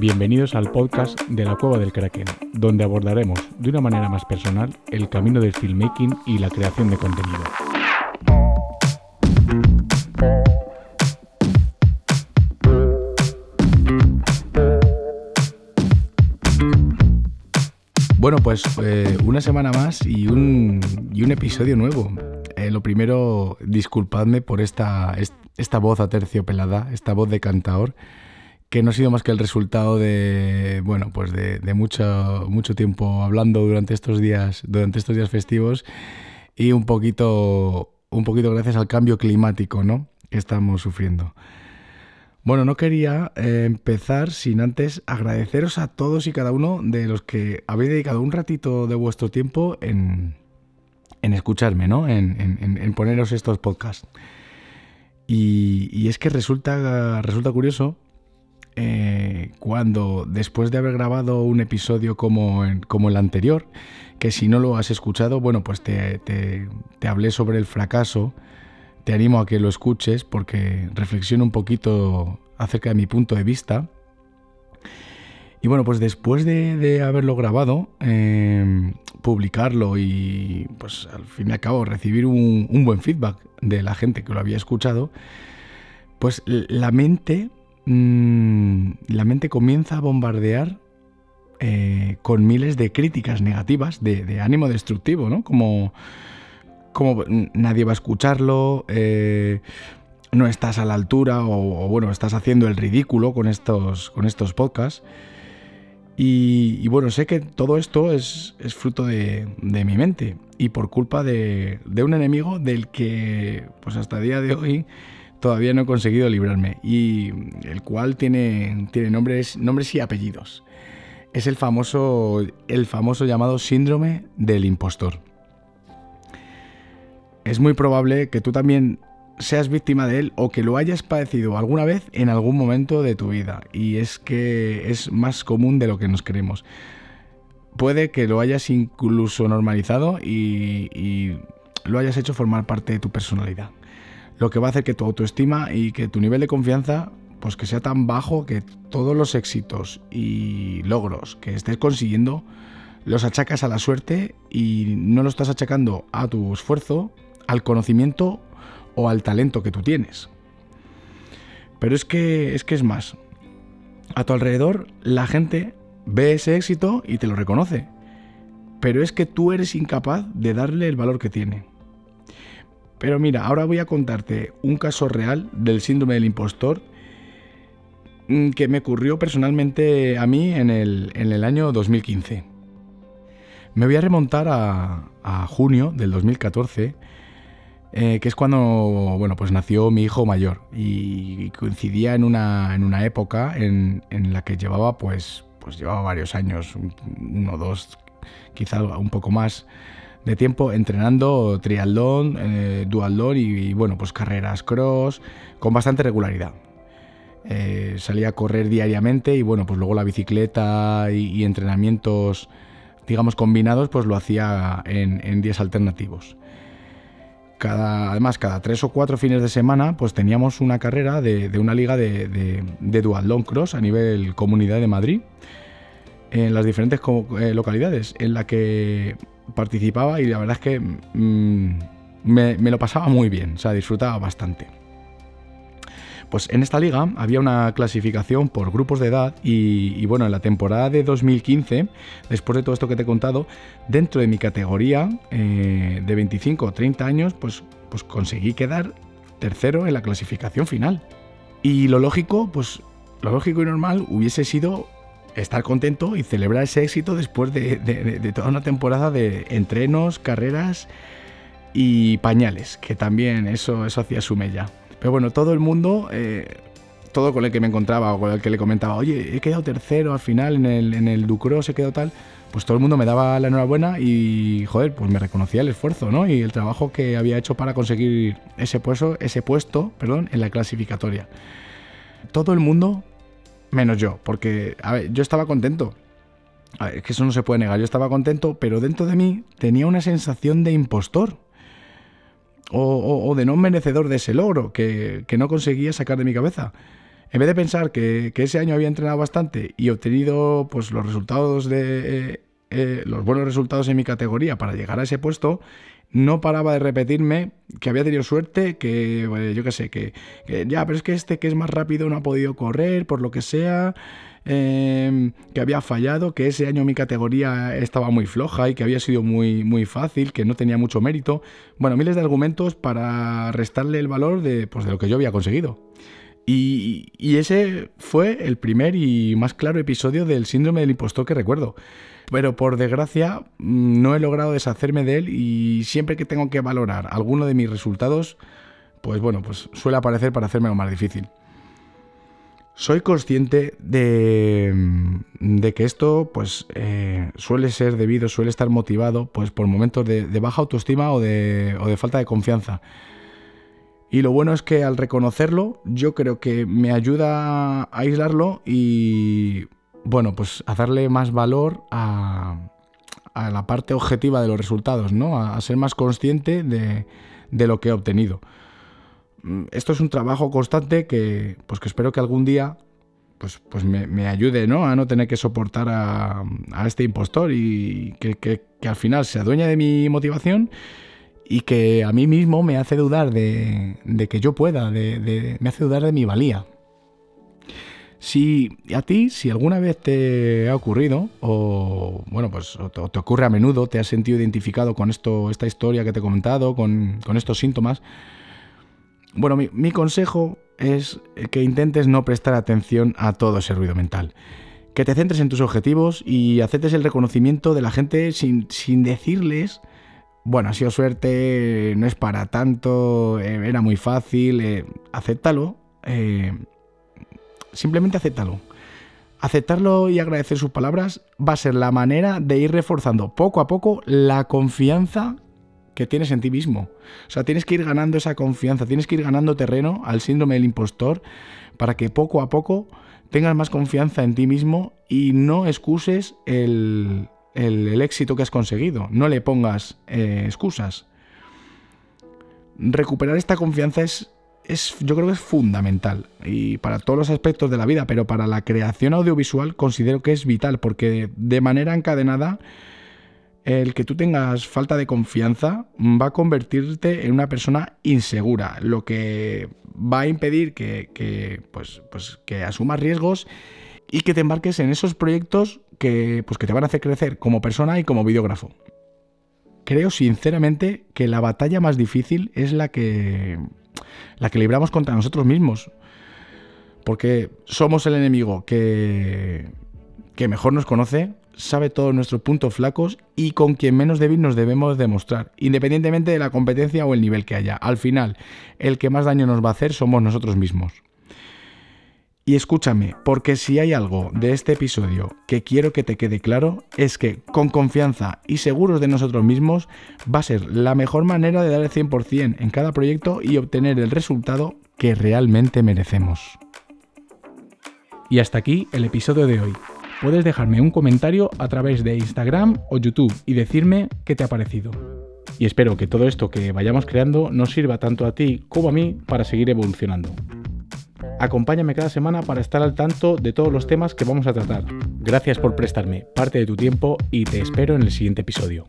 Bienvenidos al podcast de la Cueva del Kraken, donde abordaremos de una manera más personal el camino del filmmaking y la creación de contenido. Bueno, pues eh, una semana más y un, episodio nuevo. Eh, lo primero, disculpadme por esta, esta voz aterciopelada, esta voz de cantador, que no ha sido más que el resultado de, bueno, pues de, mucho, mucho tiempo hablando durante estos días, durante estos días festivos y un poquito, un poquito gracias al cambio climático, ¿no? que estamos sufriendo. Bueno, no quería eh, empezar sin antes agradeceros a todos y cada uno de los que habéis dedicado un ratito de vuestro tiempo en, escucharme, ¿no? En, poneros estos podcasts. Y, es que resulta, resulta curioso eh, cuando después de haber grabado un episodio como, como el anterior, que si no lo has escuchado, bueno, pues te, te hablé sobre el fracaso te animo a que lo escuches porque reflexiono un poquito acerca de mi punto de vista. Y bueno, pues después de, haberlo grabado, em, publicarlo y pues al fin y al cabo recibir un, buen feedback de la gente que lo había escuchado, pues la mente, mm, la mente comienza a bombardear eh, con miles de críticas negativas, de, de ánimo destructivo, ¿no? Como como nadie va a escucharlo, eh, no estás a la altura o, bueno, estás haciendo el ridículo con estos, con estos podcasts. Y, bueno, sé que todo esto es, fruto de, mi mente y por culpa de, un enemigo del que pues hasta el día de hoy todavía no he conseguido librarme y el cual tiene, tiene nombres, nombres y apellidos. Es el famoso, el famoso llamado síndrome del impostor es muy probable que tú también seas víctima de él o que lo hayas padecido alguna vez en algún momento de tu vida. Y es que es más común de lo que nos creemos. Puede que lo hayas incluso normalizado y, lo hayas hecho formar parte de tu personalidad. Lo que va a hacer que tu autoestima y que tu nivel de confianza pues que sea tan bajo que todos los éxitos y logros que estés consiguiendo los achacas a la suerte y no lo estás achacando a tu esfuerzo al conocimiento o al talento que tú tienes. Pero es que es que es más. A tu alrededor la gente ve ese éxito y te lo reconoce. Pero es que tú eres incapaz de darle el valor que tiene. Pero mira, ahora voy a contarte un caso real del síndrome del impostor mm, que me ocurrió personalmente a mí en el, en el año 2015. Me voy a remontar a, junio del 2014 eh, que es cuando bueno, pues nació mi hijo mayor y coincidía en una, en una época en, en, la que llevaba pues, pues llevaba varios años, uno, dos, quizá un poco más de tiempo entrenando triatlón, eh, y, bueno, pues carreras cross con bastante regularidad. Eh, salía a correr diariamente y bueno, pues luego la bicicleta y, entrenamientos, digamos, combinados, pues lo hacía en, días alternativos cada, además, cada tres o cuatro fines de semana, pues teníamos una carrera de, una liga de, de, Cross a nivel Comunidad de Madrid, en las diferentes eh, localidades en la que participaba y la verdad es que mm, me, lo pasaba muy bien, o sea, disfrutaba bastante. Pues en esta liga había una clasificación por grupos de edad y, bueno, en la temporada de 2015, después de todo esto que te he contado, dentro de mi categoría eh, de 25 o 30 años, pues, pues conseguí quedar tercero en la clasificación final. Y lo lógico, pues lo lógico y normal hubiese sido estar contento y celebrar ese éxito después de, toda una temporada de entrenos, carreras y pañales, que también eso, eso hacía su mella. Pero bueno, todo el mundo, eh, todo con el que me encontraba o con el que le comentaba, oye, he quedado tercero al final en el, en el Ducross, he quedado tal, pues todo el mundo me daba la enhorabuena y, joder, pues me reconocía el esfuerzo, ¿no? Y el trabajo que había hecho para conseguir ese puesto, ese puesto, perdón, en la clasificatoria. Todo el mundo, menos yo, porque, a ver, yo estaba contento. es que eso no se puede negar, yo estaba contento, pero dentro de mí tenía una sensación de impostor o, de no merecedor de ese logro que, no conseguía sacar de mi cabeza. En vez de pensar que, ese año había entrenado bastante y obtenido pues, los resultados de. Eh, eh, los buenos resultados en mi categoría para llegar a ese puesto, no paraba de repetirme que había tenido suerte, que yo qué sé, que, ya, pero es que este que es más rápido no ha podido correr, por lo que sea, em, que había fallado, que ese año mi categoría estaba muy floja y que había sido muy, muy fácil, que no tenía mucho mérito. Bueno, miles de argumentos para restarle el valor de, pues, de lo que yo había conseguido. Y, ese fue el primer y más claro episodio del síndrome del impostor que recuerdo pero por desgracia mm, no he logrado deshacerme de él y siempre que tengo que valorar alguno de mis resultados, pues bueno, pues suele aparecer para hacerme lo más difícil. Soy consciente de, mm, que esto pues eh, suele ser debido, suele estar motivado pues por momentos de, baja autoestima de, o de falta de confianza. Y lo bueno es que al reconocerlo, yo creo que me ayuda a aislarlo y bueno, pues a darle más valor a, la parte objetiva de los resultados, ¿no? A, ser más consciente de, lo que he obtenido. Mm, esto es un trabajo constante que, pues que espero que algún día pues, pues me, ayude ¿no? a no tener que soportar a, este impostor y que, al final se adueña de mi motivación y que a mí mismo me hace dudar de, que yo pueda, me hace dudar de mi valía. Si a ti, si alguna vez te ha ocurrido, o bueno, pues te, ocurre a menudo, te has sentido identificado con esto, esta historia que te he comentado, con, estos síntomas, bueno, mi, consejo es que intentes no prestar atención a todo ese ruido mental. Que te centres en tus objetivos y aceptes el reconocimiento de la gente sin, decirles, bueno, ha sido suerte, no es para tanto, eh, era muy fácil, eh, acéptalo. Eh, simplemente acéptalo. Aceptarlo y agradecer sus palabras va a ser la manera de ir reforzando poco a poco la confianza que tienes en ti mismo. O sea, tienes que ir ganando esa confianza, tienes que ir ganando terreno al síndrome del impostor para que poco a poco tengas más confianza en ti mismo y no excuses el, éxito que has conseguido. No le pongas eh, excusas. Recuperar esta confianza es yo creo que es fundamental y para todos los aspectos de la vida, pero para la creación audiovisual considero que es vital porque de manera encadenada el que tú tengas falta de confianza va a convertirte en una persona insegura, lo que va a impedir que, pues, pues, que asumas riesgos y que te embarques en esos proyectos que, pues, que te van a hacer crecer como persona y como videógrafo. Creo sinceramente que la batalla más difícil es la que la que libramos contra nosotros mismos. Porque somos el enemigo que, que mejor nos conoce, sabe todos nuestros puntos flacos y con quien menos débil nos debemos demostrar, independientemente de la competencia o el nivel que haya. Al final, el que más daño nos va a hacer somos nosotros mismos. Y escúchame, porque si hay algo de este episodio que quiero que te quede claro, es que con confianza y seguros de nosotros mismos va a ser la mejor manera de dar el 100% en cada proyecto y obtener el resultado que realmente merecemos. Y hasta aquí el episodio de hoy. Puedes dejarme un comentario a través de Instagram o YouTube y decirme qué te ha parecido. Y espero que todo esto que vayamos creando nos sirva tanto a ti como a mí para seguir evolucionando. Acompáñame cada semana para estar al tanto de todos los temas que vamos a tratar. Gracias por prestarme parte de tu tiempo y te espero en el siguiente episodio.